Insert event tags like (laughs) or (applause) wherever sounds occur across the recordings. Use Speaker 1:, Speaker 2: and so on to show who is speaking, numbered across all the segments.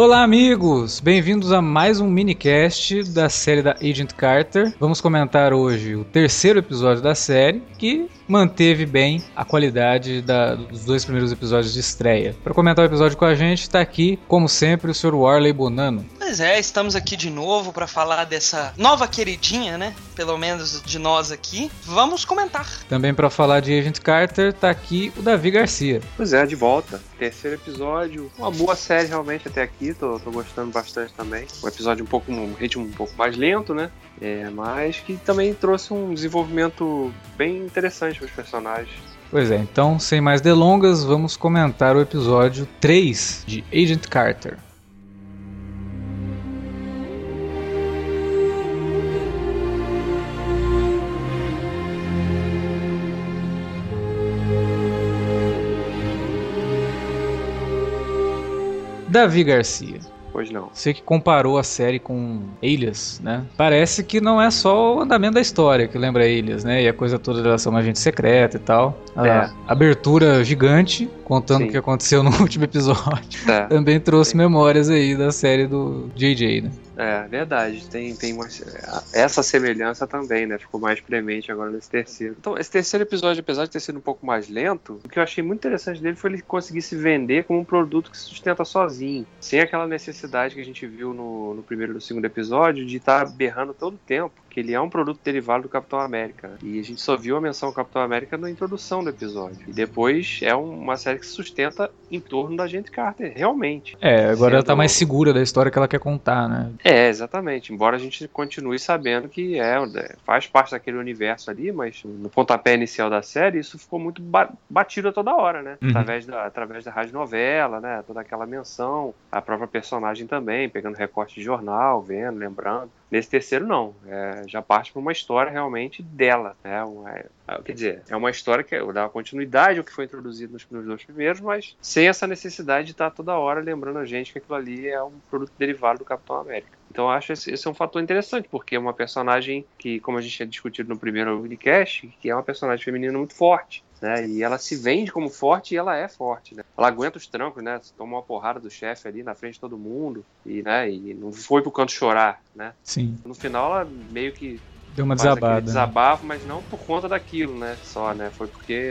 Speaker 1: Olá, amigos! Bem-vindos a mais um minicast da série da Agent Carter. Vamos comentar hoje o terceiro episódio da série, que manteve bem a qualidade da, dos dois primeiros episódios de estreia. Para comentar o episódio com a gente, está aqui, como sempre, o Sr. Warley Bonano.
Speaker 2: Pois é, estamos aqui de novo para falar dessa nova queridinha, né? Pelo menos de nós aqui. Vamos comentar.
Speaker 1: Também para falar de Agent Carter, tá aqui o Davi Garcia.
Speaker 3: Pois é, de volta. Terceiro episódio. Uma boa série realmente até aqui. Tô, tô gostando bastante também. Um episódio um pouco, um ritmo um pouco mais lento, né? É, mas que também trouxe um desenvolvimento bem interessante para os personagens.
Speaker 1: Pois é, então, sem mais delongas, vamos comentar o episódio 3 de Agent Carter. Davi Garcia.
Speaker 3: Pois não.
Speaker 1: Você que comparou a série com Alias, né? Parece que não é só o andamento da história que lembra Alias, né? E a coisa toda em relação a agente secreta e tal. A
Speaker 3: É.
Speaker 1: abertura gigante, contando
Speaker 3: Sim.
Speaker 1: o que aconteceu (laughs) no último episódio.
Speaker 3: É.
Speaker 1: Também trouxe memórias aí da série do JJ, né?
Speaker 3: É, verdade. Tem, tem uma, essa semelhança também, né? Ficou mais premente agora nesse terceiro. Então, esse terceiro episódio, apesar de ter sido um pouco mais lento, o que eu achei muito interessante dele foi ele conseguir se vender como um produto que se sustenta sozinho. Sem aquela necessidade que a gente viu no, no primeiro e no segundo episódio de estar berrando todo o tempo. Que ele é um produto derivado do Capitão América. né? E a gente só viu a menção ao Capitão América na introdução do episódio. E depois é um- uma série que se sustenta em torno da gente Carter, realmente.
Speaker 1: É, agora ela tá
Speaker 3: Sendo-
Speaker 1: mais segura da história que ela quer contar, né?
Speaker 3: É, exatamente. Embora a gente continue sabendo que é, é, faz parte daquele universo ali, mas no pontapé inicial da série, isso ficou muito ba- batido a toda hora, né?
Speaker 1: Uhum.
Speaker 3: Através, da, através da rádio novela, né? Toda aquela menção, a própria personagem também, pegando recorte de jornal, vendo, lembrando. Nesse terceiro, não. É, já parte para uma história realmente dela. Né? Um, é, é, quer dizer, é uma história que dá continuidade ao que foi introduzido nos, nos dois primeiros, mas sem essa necessidade de estar toda hora lembrando a gente que aquilo ali é um produto derivado do Capitão América. Então acho esse, esse é um fator interessante, porque é uma personagem que, como a gente tinha discutido no primeiro minicast, que é uma personagem feminina muito forte. Né? E ela se vende como forte e ela é forte, né? Ela aguenta os trancos, né? Toma uma porrada do chefe ali na frente de todo mundo e, né? E não foi pro canto chorar, né?
Speaker 1: Sim.
Speaker 3: No final ela meio que
Speaker 1: Deu uma desabada. né?
Speaker 3: desabafo, mas não por conta daquilo, né? Só, né? Foi porque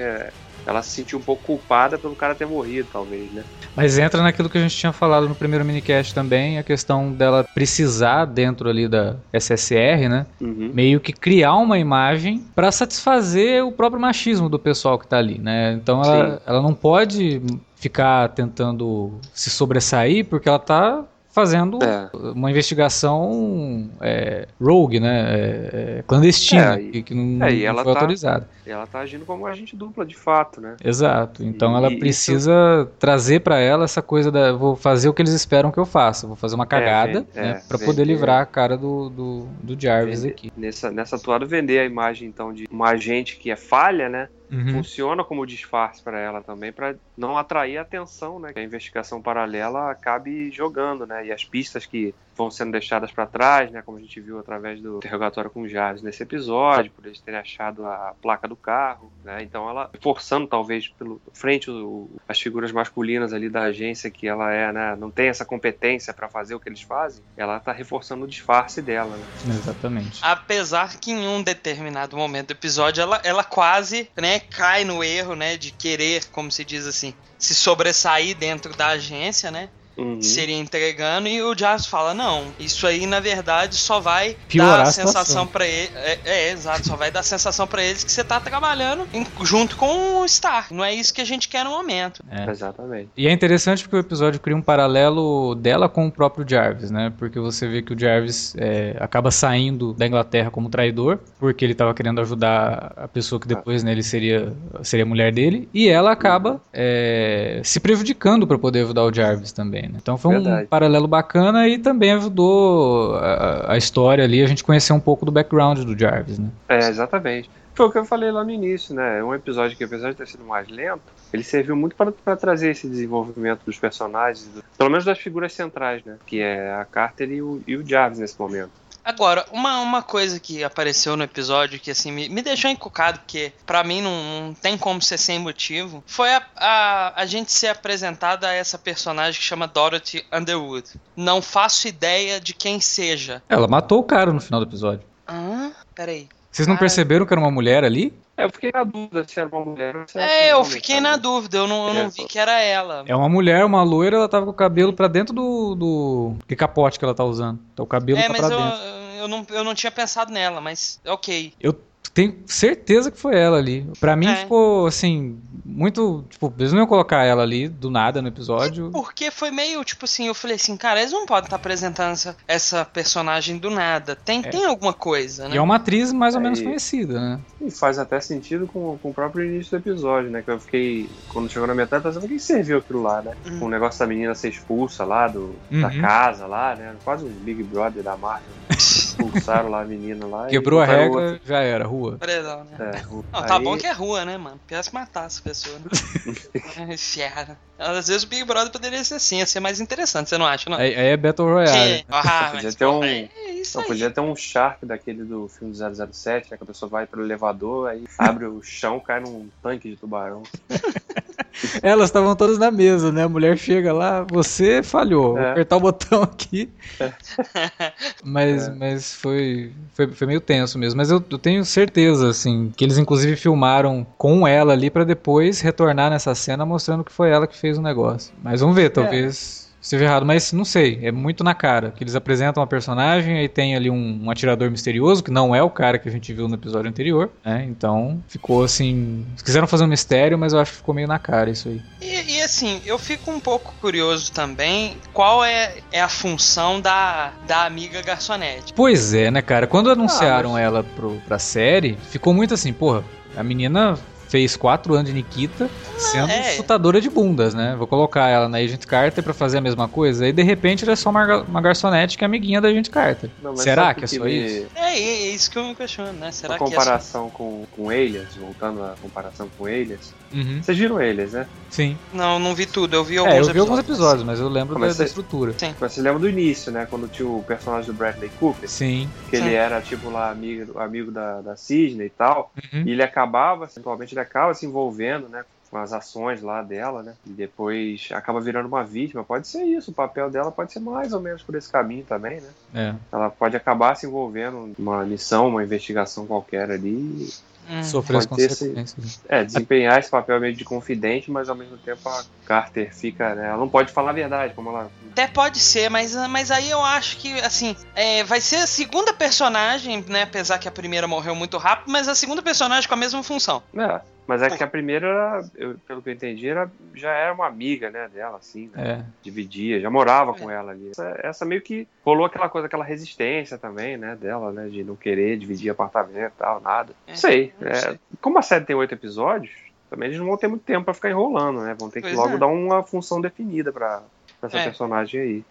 Speaker 3: ela se sentiu um pouco culpada pelo cara ter morrido, talvez, né?
Speaker 1: Mas entra naquilo que a gente tinha falado no primeiro minicast também, a questão dela precisar, dentro ali da SSR, né?
Speaker 3: Uhum.
Speaker 1: Meio que criar uma imagem pra satisfazer o próprio machismo do pessoal que tá ali, né? Então ela,
Speaker 3: Sim.
Speaker 1: ela não pode ficar tentando se sobressair porque ela tá fazendo
Speaker 3: É.
Speaker 1: uma investigação é, rogue, né? É, é, clandestina,
Speaker 3: É, e-
Speaker 1: que, não,
Speaker 3: é,
Speaker 1: não foi
Speaker 3: tá-
Speaker 1: autorizada.
Speaker 3: E ela tá agindo como agente dupla, de fato, né?
Speaker 1: Exato. Então
Speaker 3: E
Speaker 1: ela
Speaker 3: isso-
Speaker 1: precisa trazer pra ela essa coisa da vou fazer o que eles esperam que eu faça, vou fazer uma cagada, né, para poder livrar a cara do, do, do Jarvis
Speaker 3: Vender-
Speaker 1: aqui.
Speaker 3: Nessa, nessa toada, vender a imagem, então, de uma agente que é falha, né?
Speaker 1: Uhum.
Speaker 3: Funciona como disfarce para ela também, para não atrair a atenção, né? Que a investigação paralela acabe jogando, né? E as pistas que vão sendo deixadas para trás, né? Como a gente viu através do interrogatório com o Jarvis nesse episódio, por eles terem achado a placa do carro, né? Então ela forçando talvez pelo frente o- as figuras masculinas ali da agência que ela é, né? Não tem essa competência para fazer o que eles fazem. Ela tá reforçando o disfarce dela, né?
Speaker 1: Exatamente.
Speaker 2: Apesar que em um determinado momento do episódio ela, ela quase né, cai no erro né, de querer, como se diz assim, se sobressair dentro da agência, né?
Speaker 3: Uhum.
Speaker 2: Seria entregando, e o Jarvis fala: Não, isso aí na verdade só vai
Speaker 1: Piorar
Speaker 2: dar
Speaker 1: a
Speaker 2: a sensação pra ele. É, é, exato, só vai dar a sensação pra eles que você tá trabalhando em- junto com o Stark. Não é isso que a gente quer no momento.
Speaker 1: É.
Speaker 3: Exatamente.
Speaker 1: E é interessante porque o episódio cria um paralelo dela com o próprio Jarvis, né? Porque você vê que o Jarvis é, acaba saindo da Inglaterra como traidor, porque ele estava querendo ajudar a pessoa que depois né, ele seria, seria a mulher dele, e ela acaba é, se prejudicando para poder ajudar o Jarvis também, né? Então foi um
Speaker 3: Verdade.
Speaker 1: paralelo bacana e também ajudou a, a história ali, a gente conhecer um pouco do background do Jarvis, né?
Speaker 3: É, exatamente. Foi o que eu falei lá no início, né? É um episódio que, apesar de ter sido mais lento, ele serviu muito para trazer esse desenvolvimento dos personagens, do- pelo menos das figuras centrais, né? Que é a Carter e o, e o Jarvis nesse momento.
Speaker 2: Agora, uma, uma coisa que apareceu no episódio que assim me, me deixou encucado, porque para mim não, não, tem como ser sem motivo, foi a, a, a gente ser apresentada a essa personagem que chama Dorothy Underwood. Não faço ideia de quem seja.
Speaker 1: Ela matou o cara no final do episódio.
Speaker 2: Ah, peraí.
Speaker 1: Vocês não
Speaker 2: Ah.
Speaker 1: perceberam que era uma mulher ali?
Speaker 3: É, eu fiquei na dúvida se era uma mulher ou se era
Speaker 2: É, eu fiquei na dúvida, eu não, eu não
Speaker 3: É,
Speaker 2: vi que era ela.
Speaker 1: É uma mulher, uma loira, ela tava com o cabelo pra dentro do. do. que capote que ela tá usando. Então o cabelo
Speaker 2: É,
Speaker 1: tá
Speaker 2: mas
Speaker 1: pra
Speaker 2: eu,
Speaker 1: dentro.
Speaker 2: eu, não, eu não tinha pensado nela, mas ok.
Speaker 1: Eu tenho certeza que foi ela ali. Pra mim
Speaker 2: É.
Speaker 1: ficou assim, muito. Tipo, eles não iam colocar ela ali do nada no episódio.
Speaker 2: Porque foi meio, tipo assim, eu falei assim, cara, eles não podem estar apresentando essa, essa personagem do nada. Tem, tem alguma coisa, né?
Speaker 1: E é uma atriz mais ou menos
Speaker 3: Aí-
Speaker 1: conhecida, né?
Speaker 3: E faz até sentido com, com o próprio início do episódio, né? Que eu fiquei, quando chegou na metade, pensando, o que serviu aquilo lá, né?
Speaker 2: Uhum.
Speaker 3: O negócio da menina ser expulsa lá do, da
Speaker 1: Uhum.
Speaker 3: casa lá, né? Quase um Big Brother da Marvel. (laughs) Expulsaram lá a menina lá.
Speaker 1: Quebrou a regra,
Speaker 3: outra.
Speaker 1: já era, rua.
Speaker 2: Predão, né?
Speaker 3: É,
Speaker 2: Não, tá
Speaker 3: aí-
Speaker 2: bom que é rua, né, mano? Pior se matasse a pessoa. Né? (laughs) Ferra. Às vezes o Big Brother poderia ser assim, ia ser mais interessante, você não acha, não?
Speaker 1: Aí, aí é Battle Royale.
Speaker 2: Que- Ah,
Speaker 3: Podia
Speaker 2: mas
Speaker 3: ter um-
Speaker 2: porra, é isso
Speaker 3: Não,
Speaker 2: aí.
Speaker 3: podia ter um Shark daquele do filme 007, né? Que a pessoa vai pelo elevador, aí abre o chão, cai num tanque de tubarão. (laughs)
Speaker 1: Elas estavam todas na mesa, né? A mulher chega lá, você falhou, vou
Speaker 3: É.
Speaker 1: apertar o botão aqui. (laughs) Mas,
Speaker 3: É.
Speaker 1: mas foi, foi, foi meio tenso mesmo. Mas eu, eu tenho certeza, assim, que eles inclusive filmaram com ela ali pra depois retornar nessa cena mostrando que foi ela que fez o negócio. Mas vamos ver, talvez. Esteja errado, mas não sei, é muito na cara. Que eles apresentam a personagem, aí tem ali um, um atirador misterioso, que não é o cara que a gente viu no episódio anterior, né? Então ficou assim. Eles quiseram fazer um mistério, mas eu acho que ficou meio na cara isso aí.
Speaker 2: E, e, assim, eu fico um pouco curioso também qual é, é a função da, da amiga garçonete.
Speaker 1: Pois é, né, cara? Quando anunciaram
Speaker 3: mas-
Speaker 1: ela pro, pra série, ficou muito assim, porra, a menina fez quatro anos de Nikita sendo
Speaker 2: é.
Speaker 1: chutadora de bundas, né? Vou colocar ela na Agent Carter pra fazer a mesma coisa, e de repente ela é só uma, uma garçonete que é amiguinha da Agent Carter.
Speaker 3: Não,
Speaker 1: Será que é só
Speaker 3: me-
Speaker 1: isso?
Speaker 2: É, é, isso que eu me questiono, né? Será
Speaker 3: A
Speaker 2: que é só...
Speaker 3: comparação com, com Alias, voltando à comparação com Alias.
Speaker 1: Uhum,
Speaker 3: Vocês viram Alias, né?
Speaker 1: sim.
Speaker 2: Não, não vi tudo, eu vi alguns
Speaker 1: É, eu vi
Speaker 2: episódios.
Speaker 1: alguns episódios, mas eu lembro da,
Speaker 3: Mas
Speaker 1: da estrutura.
Speaker 3: Mas você lembra do início, né? Quando tinha o personagem do Bradley Cooper,
Speaker 1: Sim.
Speaker 3: que
Speaker 2: Sim.
Speaker 3: ele era tipo lá amigo, amigo da, da Sidney e tal.
Speaker 1: Uhum.
Speaker 3: E ele acabava, atualmente ele acaba se envolvendo, né? Com as ações lá dela, né? E depois acaba virando uma vítima. Pode ser isso, o papel dela pode ser mais ou menos por esse caminho também, né?
Speaker 1: É.
Speaker 3: Ela pode acabar se envolvendo numa missão, uma investigação qualquer ali.
Speaker 2: Hum.
Speaker 1: Sofreu as
Speaker 3: ter esse-
Speaker 1: consequências.
Speaker 3: É, desempenhar esse papel meio de confidente, mas ao mesmo tempo a Carter fica, né? Ela não pode falar a verdade, como ela.
Speaker 2: Até pode ser, mas, mas aí eu acho que, assim, é, vai ser a segunda personagem, né? Apesar que a primeira morreu muito rápido, mas a segunda personagem com a mesma função.
Speaker 3: É, mas é que a primeira, eu- pelo que eu entendi, era, já era uma amiga, né, dela, assim, né?
Speaker 1: É.
Speaker 3: Dividia, já morava com ela ali. Essa, essa meio que rolou aquela coisa, aquela resistência também, né, dela, né? De não querer dividir apartamento e tal, nada.
Speaker 2: É,
Speaker 3: Não sei.
Speaker 2: não
Speaker 3: é,
Speaker 2: sei.
Speaker 3: como a série tem oito episódios, também eles não vão ter muito tempo pra ficar enrolando, né? Vão ter que
Speaker 2: Pois
Speaker 3: logo
Speaker 2: é.
Speaker 3: dar uma função definida pra, pra essa
Speaker 2: É.
Speaker 3: personagem aí.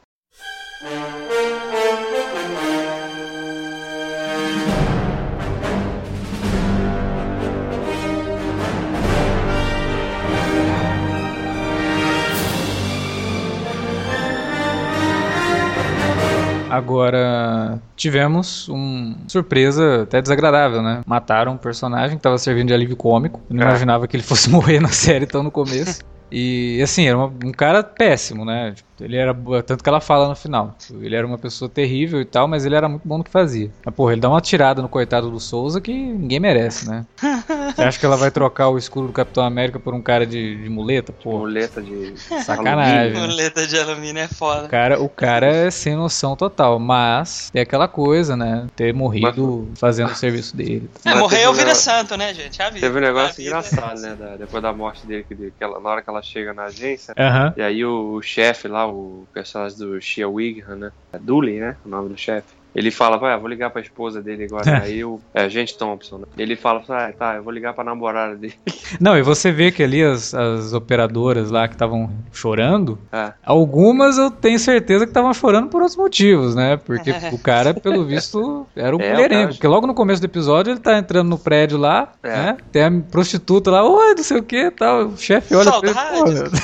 Speaker 1: Agora, tivemos uma surpresa até desagradável, né? Mataram um personagem que tava servindo de alívio cômico. Eu não
Speaker 3: É.
Speaker 1: imaginava que ele fosse (laughs) morrer na série tão no começo. E assim, era uma- um cara péssimo, né? Ele era. Tanto que ela fala no final. Ele era uma pessoa terrível e tal, mas ele era muito bom no que fazia. Mas, porra, ele dá uma tirada no coitado do Souza que ninguém merece, né? (laughs) Você acha que ela vai trocar o escudo do Capitão América por um cara de, de muleta? Porra,
Speaker 3: Muleta de.
Speaker 1: sacanagem. né?
Speaker 2: Muleta de alumínio é foda.
Speaker 1: O cara, o cara é sem noção total, mas é aquela coisa, né? Ter morrido fazendo o serviço dele.
Speaker 2: É,
Speaker 3: Mas
Speaker 2: morreu vira santo, né, gente? A vida.
Speaker 3: Teve um negócio
Speaker 2: vida
Speaker 3: engraçado, né? da- depois da morte dele, que, que ela- na hora que ela chega na agência.
Speaker 1: Aham.
Speaker 3: E aí o, o chefe lá, o personagem do Shia Wigham, né? É Dooley, né? O nome do chefe. Ele fala, vai, vou ligar pra esposa dele agora. (laughs) aí o. É, gente Thompson, né? Ele fala, ah, tá, eu vou ligar pra namorada dele. (laughs)
Speaker 1: Não, e você vê que ali as, as operadoras lá que estavam chorando,
Speaker 3: É.
Speaker 1: algumas eu tenho certeza que estavam chorando por outros motivos, né? Porque (laughs) o cara, pelo visto, era o
Speaker 3: É,
Speaker 1: mulherengo. Porque logo no começo do episódio ele tá entrando no prédio lá,
Speaker 3: É.
Speaker 1: né? Tem a prostituta lá, oi, não sei o que tal. O chefe olha pra ele,
Speaker 2: Saudades.
Speaker 1: porra.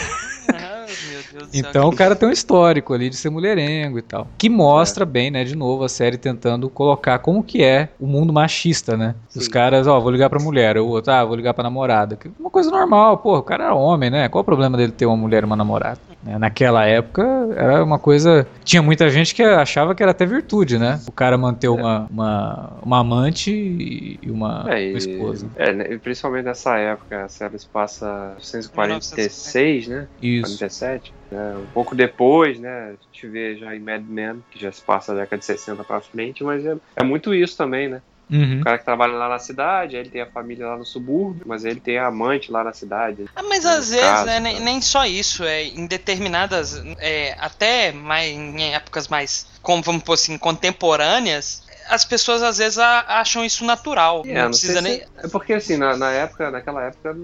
Speaker 2: Ah, meu Deus. Céu.
Speaker 1: Então o cara tem um histórico ali de ser mulherengo e tal. Que mostra bem, né, de novo, a série tentando colocar como que é o mundo machista, né? Os
Speaker 3: Sim.
Speaker 1: caras, ó, vou ligar pra mulher, o outro, ah, vou ligar pra namorada. Uma coisa normal, pô, o cara era homem, né? Qual o problema dele ter uma mulher e uma namorada? Né, Naquela época era uma coisa. Tinha muita gente que achava que era até virtude, né? O cara manter uma, uma, uma amante e uma,
Speaker 3: É,
Speaker 1: uma esposa.
Speaker 3: é, né, principalmente nessa época, a série passa 1946, né?
Speaker 1: Isso.
Speaker 3: 47. Né? Um pouco depois, né? A gente vê já em Mad Men, que já se passa da década de 60 pra frente, mas é, é muito isso também, né?
Speaker 1: Uhum.
Speaker 3: O cara que trabalha lá na cidade, aí ele tem a família lá no subúrbio, mas aí ele tem a amante lá na cidade.
Speaker 2: Ah, mas
Speaker 3: No
Speaker 2: às vezes,
Speaker 3: caso,
Speaker 2: né,
Speaker 3: tá.
Speaker 2: nem, nem só isso, é em determinadas, é, até mais, em épocas mais, como vamos pôr assim, contemporâneas, as pessoas às vezes a- acham isso natural.
Speaker 3: É,
Speaker 2: não
Speaker 3: não
Speaker 2: precisa nem.
Speaker 3: se- é porque assim, na, na época, naquela época,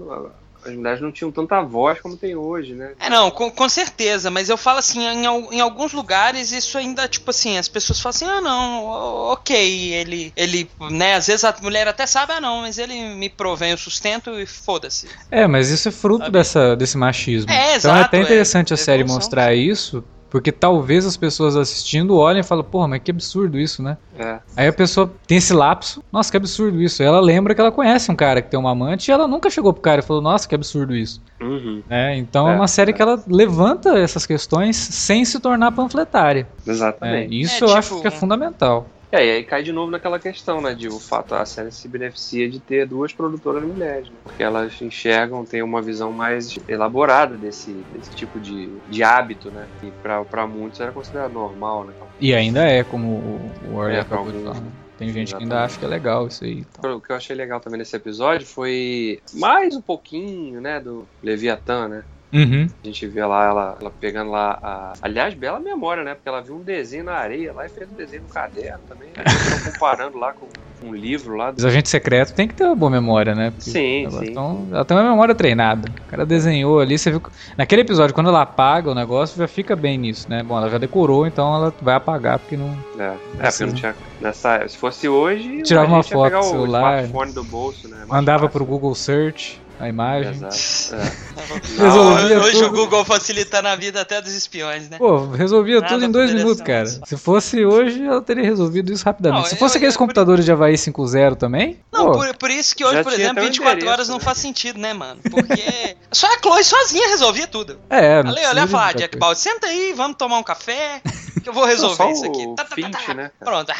Speaker 3: as mulheres não tinham tanta voz como tem hoje, né?
Speaker 2: É, não, com, com certeza, mas eu falo assim, em, em alguns lugares isso ainda, tipo assim, as pessoas falam assim, ah, não, o- ok, ele, ele, né, às vezes a mulher até sabe, ah, não, mas ele me provém o sustento e foda-se.
Speaker 1: É, mas isso é fruto
Speaker 2: Sabe?
Speaker 1: dessa, desse machismo.
Speaker 2: É,
Speaker 1: então é
Speaker 2: exato,
Speaker 1: até
Speaker 2: é.
Speaker 1: interessante a série
Speaker 2: Evolução.
Speaker 1: mostrar isso, porque talvez as pessoas assistindo olhem e falem, porra, mas que absurdo isso, né?
Speaker 3: É.
Speaker 1: Aí a pessoa tem esse lapso, nossa, que absurdo isso. Aí ela lembra que ela conhece um cara que tem uma amante e ela nunca chegou pro cara e falou, nossa, que absurdo isso.
Speaker 3: Uhum,
Speaker 1: né? Então é,
Speaker 3: É,
Speaker 1: uma série
Speaker 3: é.
Speaker 1: que ela levanta essas questões sem se tornar panfletária.
Speaker 3: exatamente.
Speaker 1: Isso
Speaker 2: É,
Speaker 1: eu
Speaker 2: tipo,
Speaker 1: acho que é fundamental.
Speaker 3: É, e aí cai de novo naquela questão, né, de o fato, a série se beneficia de ter duas produtoras mulheres, né, porque elas enxergam, têm uma visão mais elaborada desse, desse tipo de, de hábito, né, e pra, pra muitos era considerado normal, né.
Speaker 1: E ainda é, como o o Orly
Speaker 3: É,
Speaker 1: acabou de falar. né? Tem gente que ainda
Speaker 3: Exatamente.
Speaker 1: acha que é legal isso aí. e tal.
Speaker 3: O que eu achei legal também nesse episódio foi mais um pouquinho, né, do Leviatã, né,
Speaker 1: Uhum.
Speaker 3: a gente vê lá ela, ela pegando lá a. Aliás, bela memória, né? Porque ela viu um desenho na areia lá e fez um desenho no caderno também. Estão comparando lá com um livro lá.
Speaker 1: Os
Speaker 3: Do...
Speaker 1: agentes secretos tem que ter uma boa memória, né? Porque
Speaker 3: Sim,
Speaker 1: elas
Speaker 3: sim.
Speaker 1: tão- ela tem uma memória treinada. O cara desenhou ali, você viu. que- Naquele episódio, quando ela apaga o negócio, já fica bem nisso, né? Bom, ela já decorou, então ela vai apagar porque não.
Speaker 3: É, é porque não tinha. Nessa, se fosse hoje.
Speaker 1: Tirava uma foto do
Speaker 3: o
Speaker 1: celular.
Speaker 3: smartphone do bolso, né? Mais
Speaker 1: Mandava
Speaker 3: fácil.
Speaker 1: pro Google Search a imagem.
Speaker 3: Exato. (laughs) É. (laughs)
Speaker 1: Resolvia
Speaker 2: Hoje
Speaker 1: tudo.
Speaker 2: o Google facilitando a vida até dos espiões, né?
Speaker 1: Pô, resolvia
Speaker 2: Nada
Speaker 1: tudo em dois minutos, cara. Se fosse hoje, ela teria resolvido isso rapidamente.
Speaker 2: Não,
Speaker 1: Se fosse
Speaker 2: eu-
Speaker 1: aqueles
Speaker 2: eu-
Speaker 1: computadores de Havaí 5.0 também,
Speaker 2: Não, por, por isso que hoje,
Speaker 3: Já
Speaker 2: por exemplo,
Speaker 3: até um
Speaker 2: 24
Speaker 3: endereço,
Speaker 2: horas não
Speaker 3: né?
Speaker 2: faz sentido, né, mano? Porque (laughs) só a Chloe sozinha resolvia tudo.
Speaker 1: é, não precisa
Speaker 2: olha
Speaker 1: de
Speaker 2: falar,
Speaker 1: muita
Speaker 2: Jack. Balde, senta aí, vamos tomar um café, que eu vou
Speaker 3: Não,
Speaker 2: resolver
Speaker 3: só
Speaker 2: isso aqui.
Speaker 3: o
Speaker 2: Tá, tá, tá,
Speaker 3: Finch,
Speaker 2: tá.
Speaker 3: né?
Speaker 2: Pronto.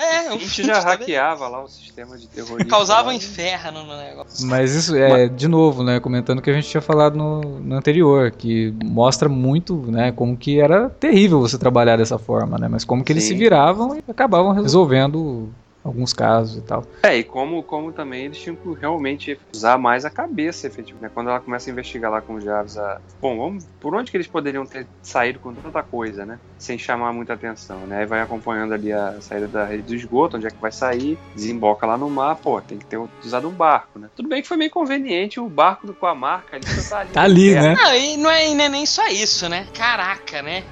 Speaker 2: É,
Speaker 3: O
Speaker 2: o
Speaker 3: Finch
Speaker 2: Finch
Speaker 3: já hackeava lá o sistema de terrorismo. (laughs)
Speaker 2: Causava um
Speaker 3: lá.
Speaker 2: inferno no negócio.
Speaker 1: Mas isso é, de novo, né, comentando o que a gente tinha falado no, no anterior, que mostra muito, né, como que era terrível você trabalhar dessa forma, né, mas como que eles
Speaker 3: Sim.
Speaker 1: se viravam e acabavam resolvendo alguns casos e tal.
Speaker 3: É, e como, como também eles tinham que realmente usar mais a cabeça, efetivamente. né? Quando ela começa a investigar lá com o Jarvis, a... bom, vamos, por onde que eles poderiam ter saído com tanta coisa, né? Sem chamar muita atenção, né? Aí vai acompanhando ali a saída da rede do esgoto, onde é que vai sair, desemboca lá no mar, pô, tem que ter usado um barco, né? Tudo bem que foi meio conveniente o barco do- com a marca ali, só tá ali. (laughs)
Speaker 1: Tá ali,
Speaker 3: perto.
Speaker 1: né?
Speaker 2: Não, e não é, não é nem só isso, né? Caraca, né?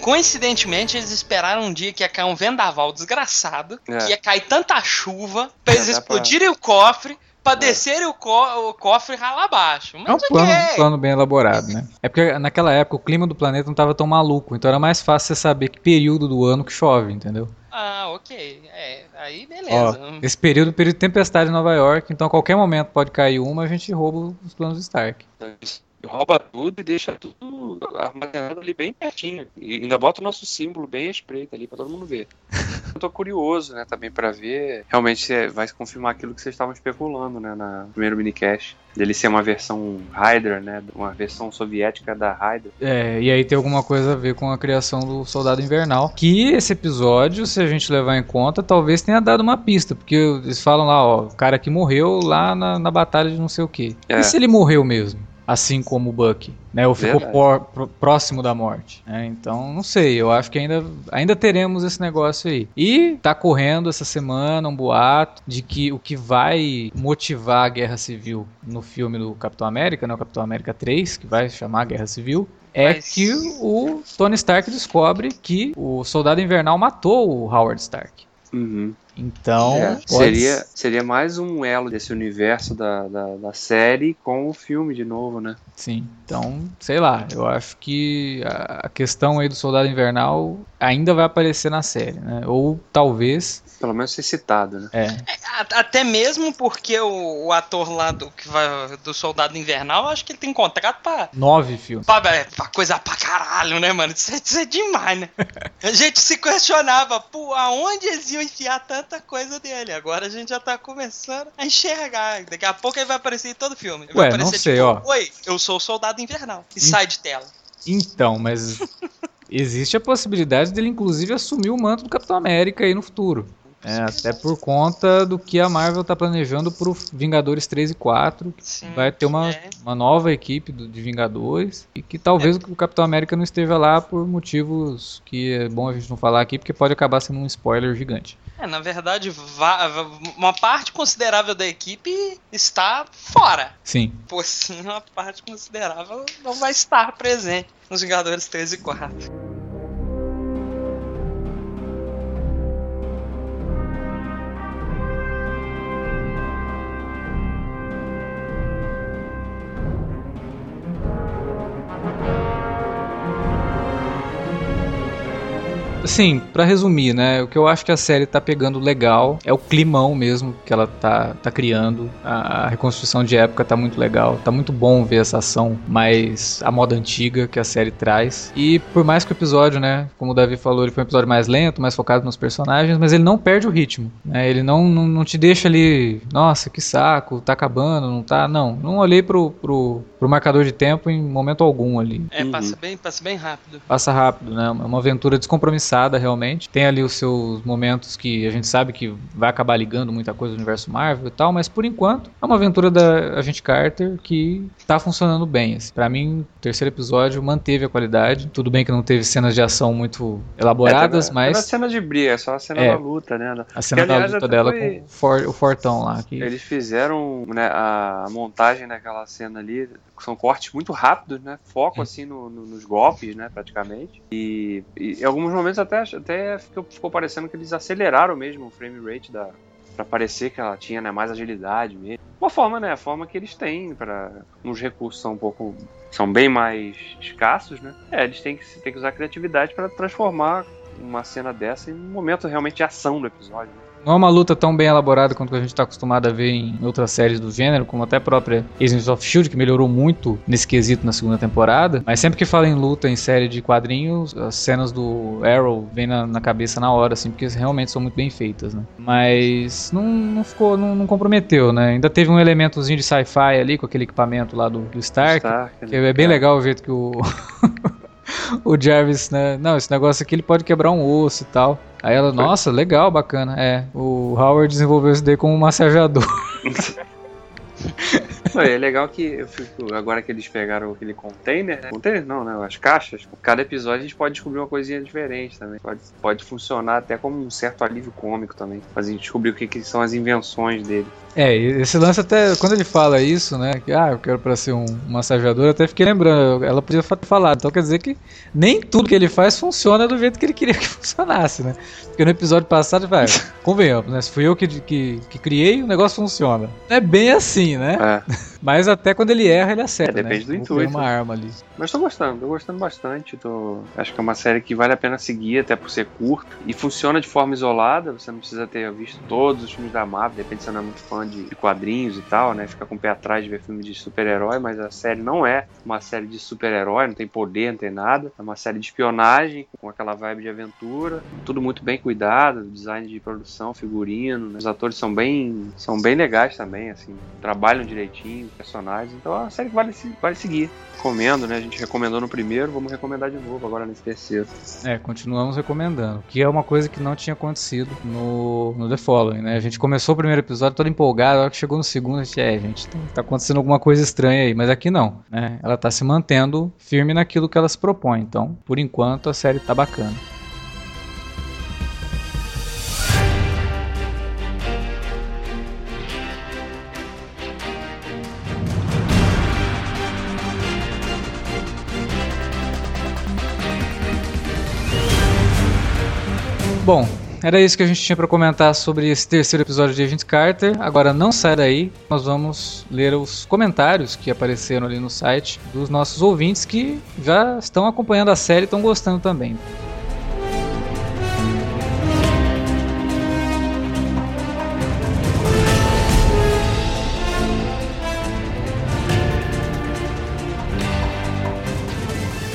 Speaker 2: Coincidentemente, eles esperaram um dia que ia cair um vendaval desgraçado,
Speaker 3: É.
Speaker 2: que ia cair tanta chuva, pra eles
Speaker 3: dá pra-
Speaker 2: explodirem o cofre, pra
Speaker 3: É.
Speaker 2: descerem o, co- o cofre e ralar abaixo. Mas
Speaker 1: É um
Speaker 2: o
Speaker 1: plano, um plano bem elaborado, né? É porque naquela época o clima do planeta não tava tão maluco, então era mais fácil você saber que período do ano que chove, entendeu?
Speaker 2: Ah, ok. É, aí
Speaker 1: Ó,
Speaker 2: beleza.
Speaker 1: esse período é o período de tempestade em Nova York, então a qualquer momento pode cair uma, a gente rouba os planos do Stark.
Speaker 3: rouba tudo e deixa tudo armazenado ali bem pertinho. E ainda bota o nosso símbolo bem à espreita ali pra todo mundo ver. (laughs) Eu tô curioso, né, também pra ver. Realmente se vai se confirmar aquilo que vocês estavam especulando, né, na primeiro minicast. Dele ser uma versão Hydra, né, uma versão soviética da Hydra.
Speaker 1: É, e aí tem alguma coisa a ver com a criação do Soldado Invernal. Que esse episódio, se a gente levar em conta, talvez tenha dado uma pista. Porque eles falam lá, ó, o cara que morreu lá na, na batalha de não sei o quê.
Speaker 3: É.
Speaker 1: E se ele morreu mesmo? Assim como o Bucky, né? Ou ficou por- pro- próximo da morte. né? Então, não sei. Eu acho que ainda, ainda teremos esse negócio aí. E tá correndo essa semana um boato de que o que vai motivar a guerra civil no filme do Capitão América, né? O Capitão América 3, que vai chamar Guerra Civil, é
Speaker 2: Mas-
Speaker 1: que o Tony Stark descobre que o Soldado Invernal matou o Howard Stark.
Speaker 3: Uhum.
Speaker 1: Então,
Speaker 3: É,
Speaker 1: pode-
Speaker 3: seria, seria mais um elo desse universo da, da, da série com o filme de novo, né?
Speaker 1: Sim, então, sei lá, eu acho que a a questão aí do Soldado Invernal ainda vai aparecer na série, né? Ou talvez,
Speaker 3: Pelo menos ser citado, né?
Speaker 1: é,
Speaker 2: A- Até mesmo porque o, o ator lá do, que vai, do Soldado Invernal, acho que ele tem contrato pra,
Speaker 1: nove filmes.
Speaker 2: pra, pra coisa pra caralho, né, mano? Isso, é- isso é demais, né? (laughs) A gente se questionava, pô, aonde eles iam enfiar coisa dele? Agora a gente já tá começando a enxergar. Daqui a pouco ele vai aparecer em todo filme. Ele vai
Speaker 1: Ué, não
Speaker 2: aparecer,
Speaker 1: sei,
Speaker 2: tipo,
Speaker 1: ó.
Speaker 2: Oi, eu sou o Soldado Invernal. E
Speaker 1: Hum.
Speaker 2: sai de tela.
Speaker 1: Então, mas (laughs) existe a possibilidade dele inclusive assumir o manto do Capitão América aí no futuro. É, até por conta do que a Marvel tá planejando pro Vingadores 3 e 4, que
Speaker 2: Sim,
Speaker 1: vai ter uma,
Speaker 2: é.
Speaker 1: uma nova equipe do- de Vingadores e que talvez o Capitão América não esteja lá por motivos que é bom a gente não falar aqui, porque pode acabar sendo um spoiler gigante.
Speaker 2: É, na verdade, uma parte considerável da equipe está fora.
Speaker 1: Sim.
Speaker 2: Por sim, uma parte considerável não vai estar presente nos Vingadores 3 e 4.
Speaker 1: Assim, pra resumir, né? O que eu acho que a série tá pegando legal é o climão mesmo que ela tá, tá criando. A, a reconstrução de época tá muito legal. Tá muito bom ver essa ação mais a moda antiga que a série traz. E por mais que o episódio, né? Como o Davi falou, ele foi um episódio mais lento, mais focado nos personagens, mas ele não perde o ritmo. Né? Ele não, não, não te deixa ali, nossa, que saco, tá acabando, não tá. Não, não olhei pro, pro, pro marcador de tempo em momento algum ali.
Speaker 2: É,
Speaker 3: Uhum.
Speaker 2: passa, bem, passa bem rápido.
Speaker 1: Passa rápido, né? É uma aventura descompromissada, realmente. Tem ali os seus momentos que a gente sabe que vai acabar ligando muita coisa no universo Marvel e tal, mas por enquanto é uma aventura da Agente Carter que tá funcionando bem. Assim. Para mim, o terceiro episódio manteve a qualidade. Tudo bem que não teve cenas de ação muito elaboradas,
Speaker 3: É, teve- teve a
Speaker 1: mas
Speaker 3: cena de briga, é só a cena
Speaker 1: É.
Speaker 3: da luta, né?
Speaker 1: a cena
Speaker 3: que,
Speaker 1: da
Speaker 3: aliás,
Speaker 1: luta
Speaker 3: até
Speaker 1: dela
Speaker 3: foi-
Speaker 1: com o, for- o Fortão lá. Que...
Speaker 3: Eles fizeram né, a montagem daquela cena ali, são cortes muito rápidos, né? Foco assim no- no- nos golpes, né? Praticamente. E, e em alguns momentos até, até ficou, ficou parecendo que eles aceleraram mesmo o frame rate da. Pra parecer que ela tinha né, mais agilidade mesmo. Uma forma, né? A forma que eles têm para Uns recursos são um pouco. são bem mais escassos, né? É, eles têm que, têm que usar criatividade para transformar uma cena dessa em um momento realmente de ação do episódio. né?
Speaker 1: Não é uma luta tão bem elaborada quanto a gente está acostumado a ver em outras séries do gênero, como até a própria Agents of Shield, que melhorou muito nesse quesito na segunda temporada. Mas sempre que fala em luta em série de quadrinhos, as cenas do Arrow vêm na, na cabeça na hora, assim, porque realmente são muito bem feitas, né? Mas não, não ficou, não, não comprometeu, né? Ainda teve um elementozinho de sci-fi ali com aquele equipamento lá do, do Stark.
Speaker 3: Stark,
Speaker 1: Que
Speaker 3: né?
Speaker 1: é bem
Speaker 3: Cara,
Speaker 1: legal o jeito que o. (laughs) o Jarvis, né? Não, esse negócio aqui ele pode quebrar um osso e tal. Aí ela, nossa, legal, bacana. É, o Howard desenvolveu isso daí como um massageador. (laughs)
Speaker 3: É legal que eu fico, agora que eles pegaram aquele container, né? Container não, né? As caixas. Cada episódio a gente pode descobrir uma coisinha diferente também. Pode, pode funcionar até como um certo alívio cômico também. Gente descobrir o que, que são as invenções dele.
Speaker 1: É, esse lance até, quando ele fala isso, né, que ah, eu quero pra ser um massageador, eu até fiquei lembrando, ela podia falado. Então quer dizer que nem tudo que ele faz funciona do jeito que ele queria (laughs) que funcionasse, né? Porque no episódio passado, vai, (laughs) convenhamos, né? Se fui eu que, que, que criei, o negócio funciona. É bem assim, né?
Speaker 3: É. (laughs)
Speaker 1: Mas até quando ele erra, ele acerta,
Speaker 3: É, depende
Speaker 1: né?
Speaker 3: do
Speaker 1: Vou
Speaker 3: intuito.
Speaker 1: uma arma ali.
Speaker 3: Mas tô gostando, tô gostando bastante. Tô... Acho que é uma série que vale a pena seguir, até por ser curta. E funciona de forma isolada, você não precisa ter visto todos os filmes da Marvel, de repente você não é muito fã de, de quadrinhos e tal, né? Fica com o pé atrás de ver filme de super-herói, mas a série não é uma série de super-herói, não tem poder, não tem nada. É uma série de espionagem, com aquela vibe de aventura. Tudo muito bem cuidado, design de produção, figurino. né? Os atores são bem, são bem legais também, assim, trabalham direitinho, personagens. Então é uma série que vale, vale seguir. Recomendo, né? A gente recomendou no primeiro, vamos recomendar de novo agora nesse terceiro.
Speaker 1: É, continuamos recomendando. Que é uma coisa que não tinha acontecido no, no The Following, né? A gente começou o primeiro episódio todo empolgado, a hora que chegou no segundo, a gente, é, gente, tá, tá acontecendo alguma coisa estranha aí. Mas aqui não, né? Ela tá se mantendo firme naquilo que ela se propõe. Então, por enquanto, a série tá bacana. Bom, era isso que a gente tinha para comentar sobre esse terceiro episódio de Agent Carter. Agora não sai daí, nós vamos ler os comentários que apareceram ali no site dos nossos ouvintes que já estão acompanhando a série e estão gostando também.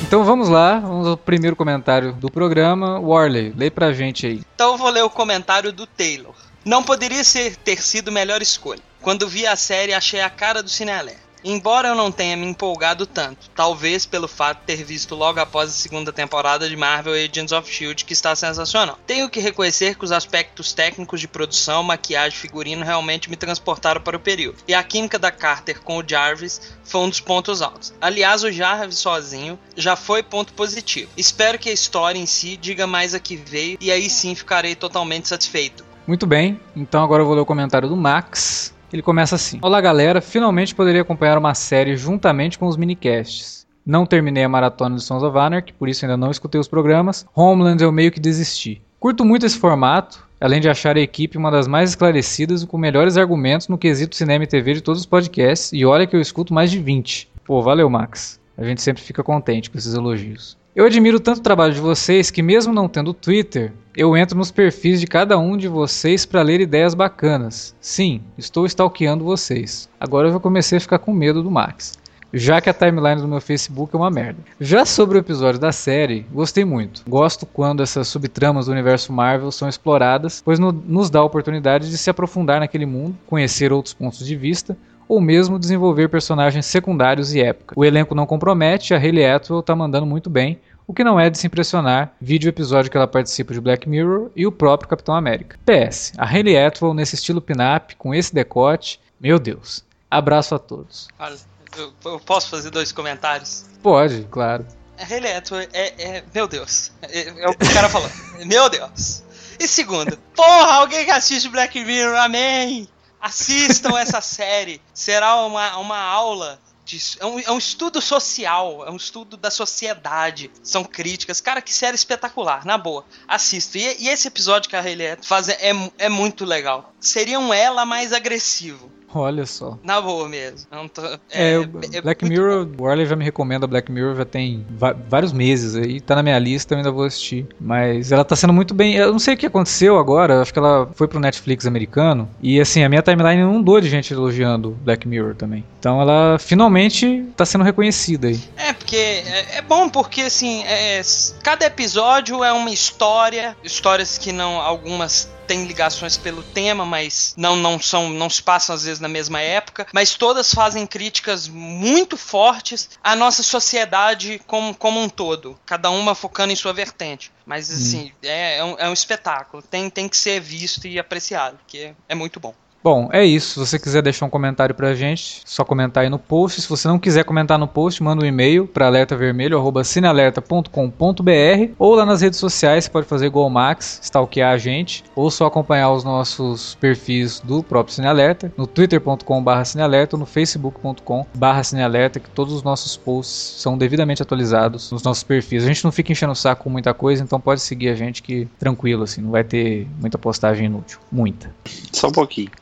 Speaker 1: Então vamos lá, vamos ao primeiro comentário do programa. Warley, lê pra gente aí.
Speaker 2: Então eu vou ler o comentário do Taylor. Não poderia ser, ter sido melhor escolha. Quando vi a série, achei a cara do Cinealé. Embora eu não tenha me empolgado tanto, talvez pelo fato de ter visto logo após a segunda temporada de Marvel Agents of Shield, que está sensacional. Tenho que reconhecer que os aspectos técnicos de produção, maquiagem e figurino realmente me transportaram para o período. E a química da Carter com o Jarvis foi um dos pontos altos. Aliás, o Jarvis sozinho já foi ponto positivo. Espero que a história em si diga mais a que veio e aí sim ficarei totalmente satisfeito.
Speaker 1: Muito bem, então agora eu vou ler o comentário do Max. Ele começa assim: Olá galera, finalmente poderia acompanhar uma série juntamente com os minicasts. Não terminei a maratona de Sons of Anarchy, por isso ainda não escutei os programas. Homeland eu meio que desisti. Curto muito esse formato, além de achar a equipe uma das mais esclarecidas e com melhores argumentos no quesito cinema e TV de todos os podcasts, e olha que eu escuto mais de 20. Pô, valeu Max. A gente sempre fica contente com esses elogios. Eu admiro tanto o trabalho de vocês que, mesmo não tendo Twitter, eu entro nos perfis de cada um de vocês para ler ideias bacanas. Sim, estou stalkeando vocês. Agora eu já comecei a ficar com medo do Max. Já que a timeline do meu Facebook é uma merda. Já sobre o episódio da série, gostei muito. Gosto quando essas subtramas do universo Marvel são exploradas, pois no, nos dá a oportunidade de se aprofundar naquele mundo, conhecer outros pontos de vista, ou mesmo desenvolver personagens secundários e época. O elenco não compromete, a Hayley Atwell tá mandando muito bem, o que não é de se impressionar, vídeo episódio que ela participa de Black Mirror e o próprio Capitão América. PS, a Hayley Atwell nesse estilo pin-up, com esse decote, meu Deus. Abraço a todos.
Speaker 2: Olha, eu, eu posso fazer dois comentários?
Speaker 1: Pode, claro.
Speaker 2: A Hayley Atwell é, é, meu Deus, é, é o cara falou, (laughs) meu Deus. E segundo, porra, alguém que assiste Black Mirror, amém! Assistam essa série. Será uma, uma aula de, é, um, é, um, estudo social, é um estudo da sociedade. São críticas. Cara, que série espetacular, na boa. Assisto. E, e esse episódio que a Hayley faz é, é muito legal. Seria um ela mais agressivo.
Speaker 1: Olha só.
Speaker 2: Na boa mesmo. Tô,
Speaker 1: é, é, é, Black Mirror, o Warley já me recomenda Black Mirror, já tem vários meses aí, tá na minha lista, eu ainda vou assistir. Mas ela tá sendo muito bem. Eu não sei o que aconteceu agora, acho que ela foi pro Netflix americano. E assim, a minha timeline não dou de gente elogiando Black Mirror também. Então ela finalmente tá sendo reconhecida aí.
Speaker 2: É, porque é, é bom, porque assim, é, cada episódio é uma história, histórias que não. algumas tem ligações pelo tema, mas não não são não se passam às vezes na mesma época, mas todas fazem críticas muito fortes à nossa sociedade como, como um todo, cada uma focando em sua vertente. Mas assim, hum. é, é, um, é um espetáculo, tem, tem que ser visto e apreciado, porque é muito bom.
Speaker 1: Bom, é isso. Se você quiser deixar um comentário pra gente, só comentar aí no post. Se você não quiser comentar no post, manda um e-mail para alertavermelho@cinealerta.com.br ou lá nas redes sociais, você pode fazer igual o Max, stalkear a gente, ou só acompanhar os nossos perfis do próprio Cinealerta, no twitter.com/cinealerta ou no facebook.com/cinealerta, que todos os nossos posts são devidamente atualizados nos nossos perfis. A gente não fica enchendo o saco com muita coisa, então pode seguir a gente que tranquilo assim, não vai ter muita postagem inútil, muita.
Speaker 3: Só um pouquinho.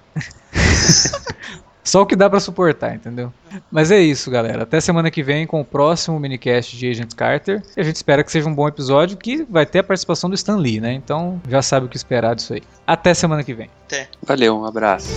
Speaker 3: (laughs)
Speaker 1: Só o que dá para suportar, entendeu? Mas é isso, galera. Até semana que vem com o próximo minicast de Agent Carter. E a gente espera que seja um bom episódio que vai ter a participação do Stan Lee, né? Então já sabe o que esperar disso aí. Até semana que vem.
Speaker 2: Até.
Speaker 3: Valeu, um abraço.